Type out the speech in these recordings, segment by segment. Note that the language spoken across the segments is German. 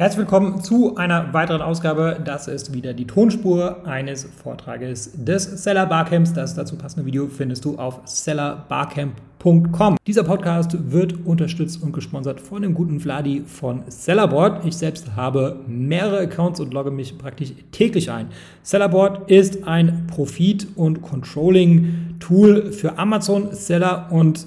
Herzlich willkommen zu einer weiteren Ausgabe. Das ist wieder die Tonspur eines Vortrages des Seller Barcamps. Das dazu passende Video findest du auf sellerbarcamp.com. Dieser Podcast wird unterstützt und gesponsert von dem guten Vladi von Sellerboard. Ich selbst habe mehrere Accounts und logge mich praktisch täglich ein. Sellerboard ist ein Profit- und Controlling-Tool für Amazon-Seller und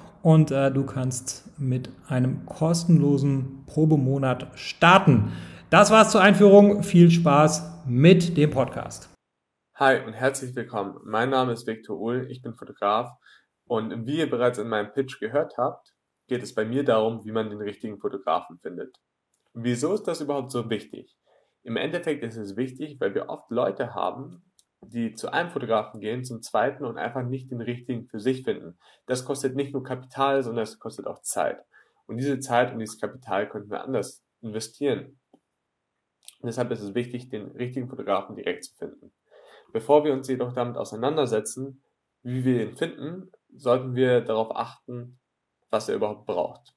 und äh, du kannst mit einem kostenlosen Probemonat starten. Das war's zur Einführung. Viel Spaß mit dem Podcast. Hi und herzlich willkommen. Mein Name ist Viktor Uhl, ich bin Fotograf und wie ihr bereits in meinem Pitch gehört habt, geht es bei mir darum, wie man den richtigen Fotografen findet. Wieso ist das überhaupt so wichtig? Im Endeffekt ist es wichtig, weil wir oft Leute haben, die zu einem Fotografen gehen, zum zweiten und einfach nicht den richtigen für sich finden. Das kostet nicht nur Kapital, sondern es kostet auch Zeit. Und diese Zeit und dieses Kapital könnten wir anders investieren. Und deshalb ist es wichtig, den richtigen Fotografen direkt zu finden. Bevor wir uns jedoch damit auseinandersetzen, wie wir ihn finden, sollten wir darauf achten, was er überhaupt braucht.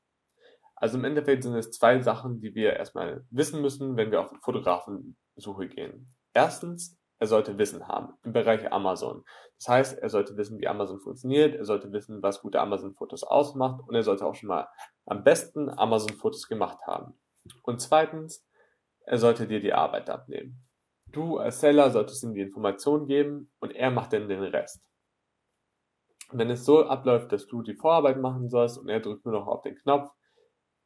Also im Endeffekt sind es zwei Sachen, die wir erstmal wissen müssen, wenn wir auf Fotografensuche gehen. Erstens, er sollte Wissen haben im Bereich Amazon. Das heißt, er sollte wissen, wie Amazon funktioniert, er sollte wissen, was gute Amazon-Fotos ausmacht und er sollte auch schon mal am besten Amazon-Fotos gemacht haben. Und zweitens, er sollte dir die Arbeit abnehmen. Du als Seller solltest ihm die Informationen geben und er macht dann den Rest. Wenn es so abläuft, dass du die Vorarbeit machen sollst und er drückt nur noch auf den Knopf,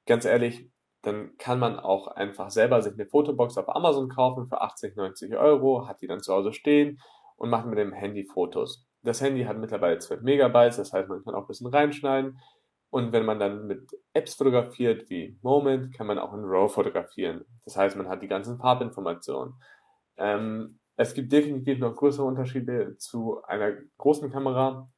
ganz ehrlich, dann kann man auch einfach selber sich eine Fotobox auf Amazon kaufen für 80, 90 Euro, hat die dann zu Hause stehen und macht mit dem Handy Fotos. Das Handy hat mittlerweile 12 Megabytes, das heißt, man kann auch ein bisschen reinschneiden. Und wenn man dann mit Apps fotografiert wie Moment, kann man auch in RAW fotografieren. Das heißt, man hat die ganzen Farbinformationen. Ähm, es gibt definitiv noch größere Unterschiede zu einer großen Kamera,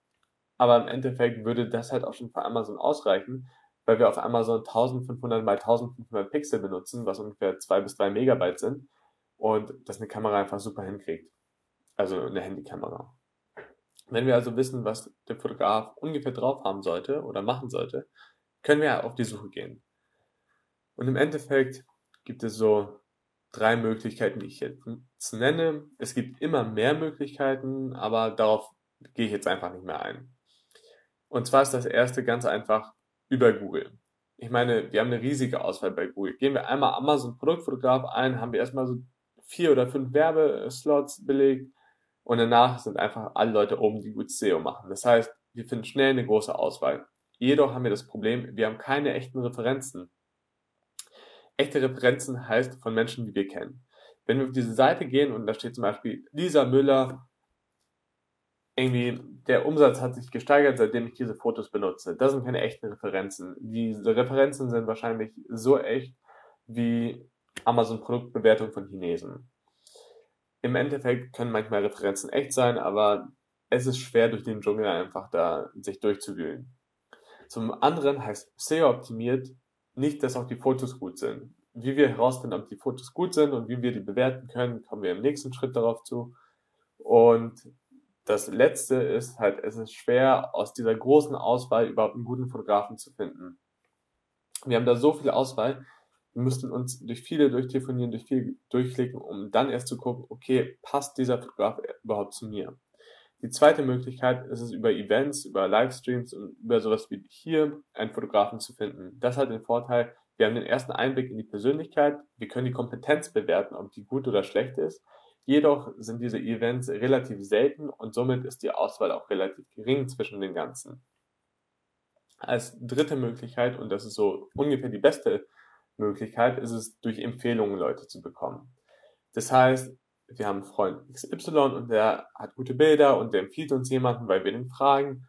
aber im Endeffekt würde das halt auch schon für Amazon ausreichen, weil wir auf Amazon 1500 mal 1500 Pixel benutzen, was ungefähr zwei bis drei Megabyte sind und das eine Kamera einfach super hinkriegt. Also eine Handykamera. Wenn wir also wissen, was der Fotograf ungefähr drauf haben sollte oder machen sollte, können wir auf die Suche gehen. Und im Endeffekt gibt es so drei Möglichkeiten, die ich jetzt nenne. Es gibt immer mehr Möglichkeiten, aber darauf gehe ich jetzt einfach nicht mehr ein. Und zwar ist das erste ganz einfach über Google. Ich meine, wir haben eine riesige Auswahl bei Google. Gehen wir einmal Amazon Produktfotograf ein, haben wir erstmal so vier oder fünf Werbeslots belegt und danach sind einfach alle Leute oben, die gut SEO machen. Das heißt, wir finden schnell eine große Auswahl. Jedoch haben wir das Problem, wir haben keine echten Referenzen. Echte Referenzen heißt von Menschen, die wir kennen. Wenn wir auf diese Seite gehen und da steht zum Beispiel Lisa Müller irgendwie der Umsatz hat sich gesteigert, seitdem ich diese Fotos benutze. Das sind keine echten Referenzen. Diese Referenzen sind wahrscheinlich so echt wie Amazon Produktbewertung von Chinesen. Im Endeffekt können manchmal Referenzen echt sein, aber es ist schwer durch den Dschungel einfach da sich durchzuwühlen. Zum anderen heißt SEO optimiert nicht, dass auch die Fotos gut sind. Wie wir herausfinden, ob die Fotos gut sind und wie wir die bewerten können, kommen wir im nächsten Schritt darauf zu. Und das letzte ist halt, es ist schwer, aus dieser großen Auswahl überhaupt einen guten Fotografen zu finden. Wir haben da so viel Auswahl, wir müssten uns durch viele durchtelefonieren, durch viel durchklicken, um dann erst zu gucken, okay, passt dieser Fotograf überhaupt zu mir? Die zweite Möglichkeit ist es über Events, über Livestreams und über sowas wie hier einen Fotografen zu finden. Das hat den Vorteil, wir haben den ersten Einblick in die Persönlichkeit, wir können die Kompetenz bewerten, ob die gut oder schlecht ist Jedoch sind diese Events relativ selten und somit ist die Auswahl auch relativ gering zwischen den ganzen. Als dritte Möglichkeit, und das ist so ungefähr die beste Möglichkeit, ist es durch Empfehlungen Leute zu bekommen. Das heißt, wir haben einen Freund XY und der hat gute Bilder und der empfiehlt uns jemanden, weil wir den fragen.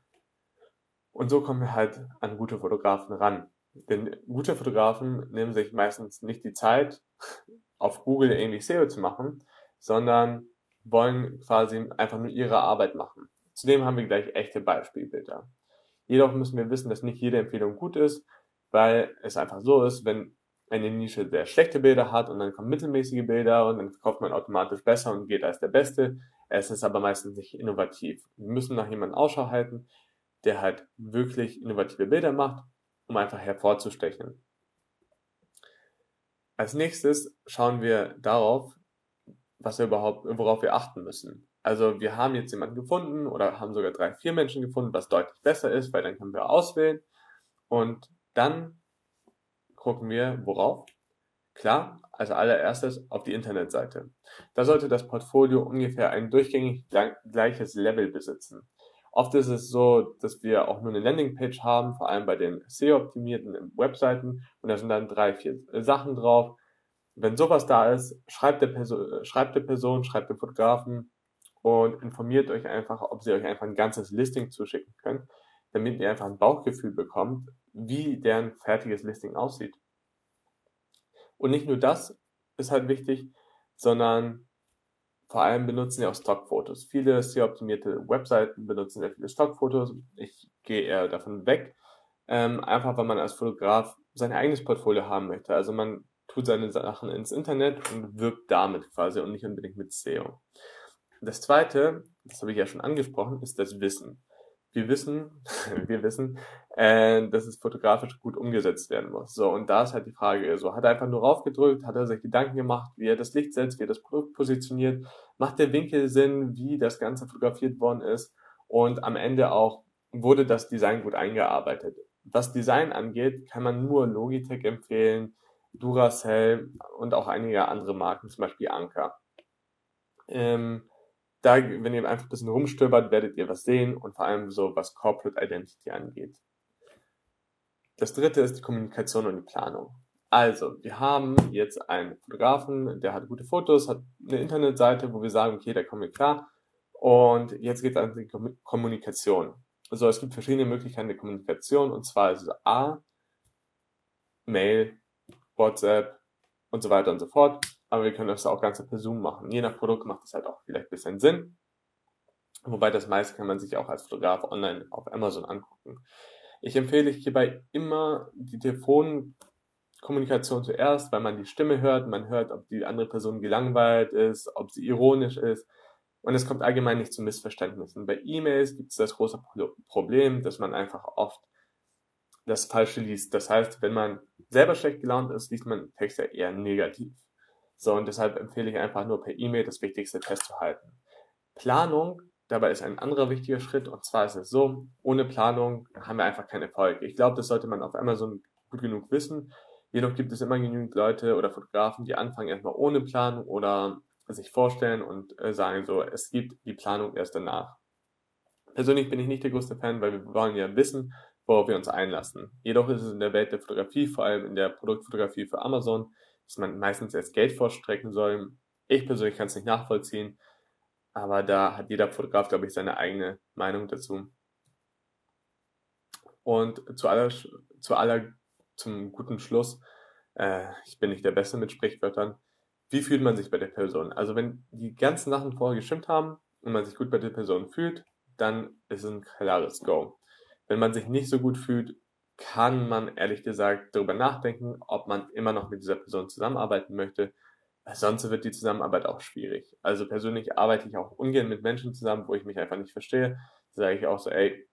Und so kommen wir halt an gute Fotografen ran. Denn gute Fotografen nehmen sich meistens nicht die Zeit, auf Google irgendwie SEO zu machen, sondern wollen quasi einfach nur ihre Arbeit machen. Zudem haben wir gleich echte Beispielbilder. Jedoch müssen wir wissen, dass nicht jede Empfehlung gut ist, weil es einfach so ist, wenn eine Nische sehr schlechte Bilder hat und dann kommen mittelmäßige Bilder und dann verkauft man automatisch besser und geht als der Beste. Es ist aber meistens nicht innovativ. Wir müssen nach jemandem Ausschau halten, der halt wirklich innovative Bilder macht, um einfach hervorzustechen. Als nächstes schauen wir darauf, was wir überhaupt, worauf wir achten müssen. Also wir haben jetzt jemanden gefunden oder haben sogar drei, vier Menschen gefunden, was deutlich besser ist, weil dann können wir auswählen und dann gucken wir, worauf? Klar, als allererstes auf die Internetseite. Da sollte das Portfolio ungefähr ein durchgängig gleiches Level besitzen. Oft ist es so, dass wir auch nur eine Landingpage haben, vor allem bei den SEO-optimierten Webseiten und da sind dann drei, vier Sachen drauf. Wenn sowas da ist, schreibt der, Person, schreibt der Person, schreibt dem Fotografen und informiert euch einfach, ob sie euch einfach ein ganzes Listing zuschicken können, damit ihr einfach ein Bauchgefühl bekommt, wie deren fertiges Listing aussieht. Und nicht nur das ist halt wichtig, sondern vor allem benutzen sie auch Stockfotos. Viele sehr optimierte Webseiten benutzen sehr viele Stockfotos. Ich gehe eher davon weg, ähm, einfach weil man als Fotograf sein eigenes Portfolio haben möchte. Also man tut seine Sachen ins Internet und wirbt damit quasi und nicht unbedingt mit SEO. Das zweite, das habe ich ja schon angesprochen, ist das Wissen wir wissen, wir wissen, äh, dass es fotografisch gut umgesetzt werden muss. So, und da ist halt die Frage, so, hat er einfach nur raufgedrückt, hat er sich Gedanken gemacht, wie er das Licht setzt, wie er das Produkt positioniert, macht der Winkel Sinn, wie das Ganze fotografiert worden ist und am Ende auch, wurde das Design gut eingearbeitet. Was Design angeht, kann man nur Logitech empfehlen, Duracell und auch einige andere Marken, zum Beispiel Anker. Ähm, da, wenn ihr einfach ein bisschen rumstöbert, werdet ihr was sehen und vor allem so, was Corporate Identity angeht. Das dritte ist die Kommunikation und die Planung. Also, wir haben jetzt einen Fotografen, der hat gute Fotos, hat eine Internetseite, wo wir sagen, okay, da kommen wir klar. Und jetzt geht es an die Kommunikation. Also, es gibt verschiedene Möglichkeiten der Kommunikation, und zwar ist es A, Mail, WhatsApp und so weiter und so fort aber wir können das auch ganz per Zoom machen. Je nach Produkt macht das halt auch vielleicht ein bisschen Sinn. Wobei das meiste kann man sich auch als Fotograf online auf Amazon angucken. Ich empfehle hierbei immer die Telefonkommunikation zuerst, weil man die Stimme hört, man hört, ob die andere Person gelangweilt ist, ob sie ironisch ist. Und es kommt allgemein nicht zu Missverständnissen. Bei E-Mails gibt es das große Problem, dass man einfach oft das Falsche liest. Das heißt, wenn man selber schlecht gelaunt ist, liest man Text ja eher negativ. So, und deshalb empfehle ich einfach nur per E-Mail das Wichtigste festzuhalten. Planung dabei ist ein anderer wichtiger Schritt, und zwar ist es so, ohne Planung haben wir einfach keinen Erfolg. Ich glaube, das sollte man auf Amazon gut genug wissen. Jedoch gibt es immer genügend Leute oder Fotografen, die anfangen erstmal ohne Planung oder sich vorstellen und äh, sagen so, es gibt die Planung erst danach. Persönlich bin ich nicht der größte Fan, weil wir wollen ja wissen, worauf wir uns einlassen. Jedoch ist es in der Welt der Fotografie, vor allem in der Produktfotografie für Amazon, dass man meistens erst Geld vorstrecken soll. Ich persönlich kann es nicht nachvollziehen, aber da hat jeder Fotograf, glaube ich, seine eigene Meinung dazu. Und zu aller, zu aller, zum guten Schluss, äh, ich bin nicht der Beste mit Sprichwörtern, wie fühlt man sich bei der Person? Also wenn die ganzen Sachen vorher gestimmt haben und man sich gut bei der Person fühlt, dann ist es ein klares Go. Wenn man sich nicht so gut fühlt, kann man ehrlich gesagt darüber nachdenken, ob man immer noch mit dieser Person zusammenarbeiten möchte. Sonst wird die Zusammenarbeit auch schwierig. Also persönlich arbeite ich auch ungern mit Menschen zusammen, wo ich mich einfach nicht verstehe. Da sage ich auch so, ey,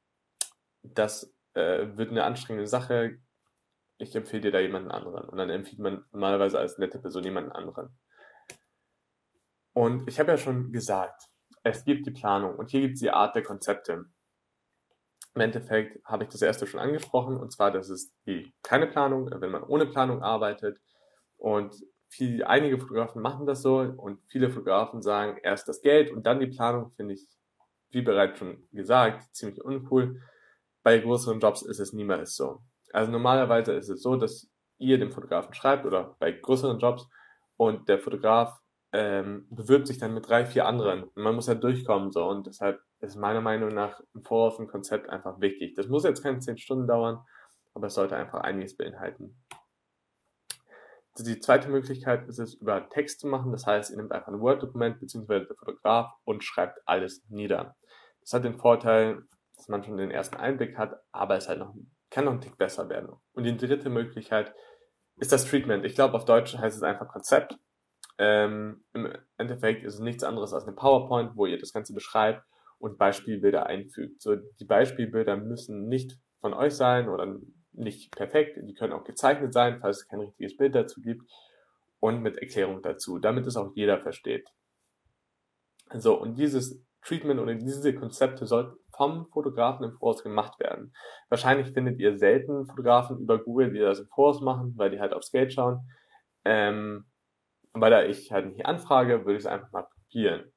das äh, wird eine anstrengende Sache. Ich empfehle dir da jemanden anderen. Und dann empfiehlt man normalerweise als nette Person jemanden anderen. Und ich habe ja schon gesagt, es gibt die Planung und hier gibt es die Art der Konzepte. Im Endeffekt habe ich das erste schon angesprochen, und zwar, dass es die keine Planung, wenn man ohne Planung arbeitet. Und viel, einige Fotografen machen das so und viele Fotografen sagen erst das Geld und dann die Planung, finde ich, wie bereits schon gesagt, ziemlich uncool. Bei größeren Jobs ist es niemals so. Also normalerweise ist es so, dass ihr dem Fotografen schreibt oder bei größeren Jobs und der Fotograf ähm, bewirbt sich dann mit drei, vier anderen. Und man muss ja durchkommen so und deshalb ist meiner Meinung nach im Voraus ein Konzept einfach wichtig. Das muss jetzt keine zehn Stunden dauern, aber es sollte einfach einiges beinhalten. Die zweite Möglichkeit ist es, über Text zu machen. Das heißt, ihr nehmt einfach ein Word-Dokument bzw. der Fotograf und schreibt alles nieder. Das hat den Vorteil, dass man schon den ersten Einblick hat, aber es halt noch, kann noch ein Tick besser werden. Und die dritte Möglichkeit ist das Treatment. Ich glaube, auf Deutsch heißt es einfach Konzept. Ähm, Im Endeffekt ist es nichts anderes als eine PowerPoint, wo ihr das Ganze beschreibt und Beispielbilder einfügt. So, die Beispielbilder müssen nicht von euch sein oder nicht perfekt. Die können auch gezeichnet sein, falls es kein richtiges Bild dazu gibt. Und mit Erklärung dazu, damit es auch jeder versteht. So, und dieses Treatment oder diese Konzepte sollten vom Fotografen im Voraus gemacht werden. Wahrscheinlich findet ihr selten Fotografen über Google, die das im Voraus machen, weil die halt aufs Geld schauen. Ähm, weil da ich halt nicht anfrage, würde ich es einfach mal probieren.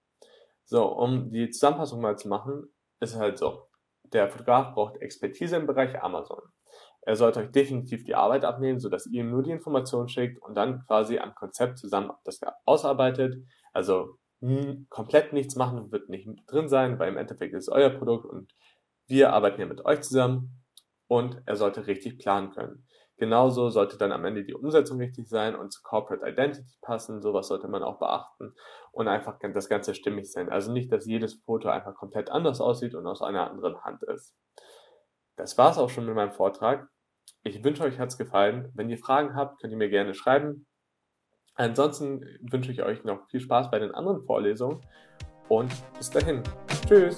So, um die Zusammenfassung mal zu machen, ist halt so. Der Fotograf braucht Expertise im Bereich Amazon. Er sollte euch definitiv die Arbeit abnehmen, sodass ihr ihm nur die Informationen schickt und dann quasi am Konzept zusammen das ausarbeitet. Also hm, komplett nichts machen wird nicht drin sein, weil im Endeffekt ist es euer Produkt und wir arbeiten ja mit euch zusammen und er sollte richtig planen können. Genauso sollte dann am Ende die Umsetzung richtig sein und zu Corporate Identity passen. Sowas sollte man auch beachten und einfach das Ganze stimmig sein. Also nicht, dass jedes Foto einfach komplett anders aussieht und aus einer anderen Hand ist. Das war's auch schon mit meinem Vortrag. Ich wünsche euch hat's gefallen. Wenn ihr Fragen habt, könnt ihr mir gerne schreiben. Ansonsten wünsche ich euch noch viel Spaß bei den anderen Vorlesungen und bis dahin. Tschüss.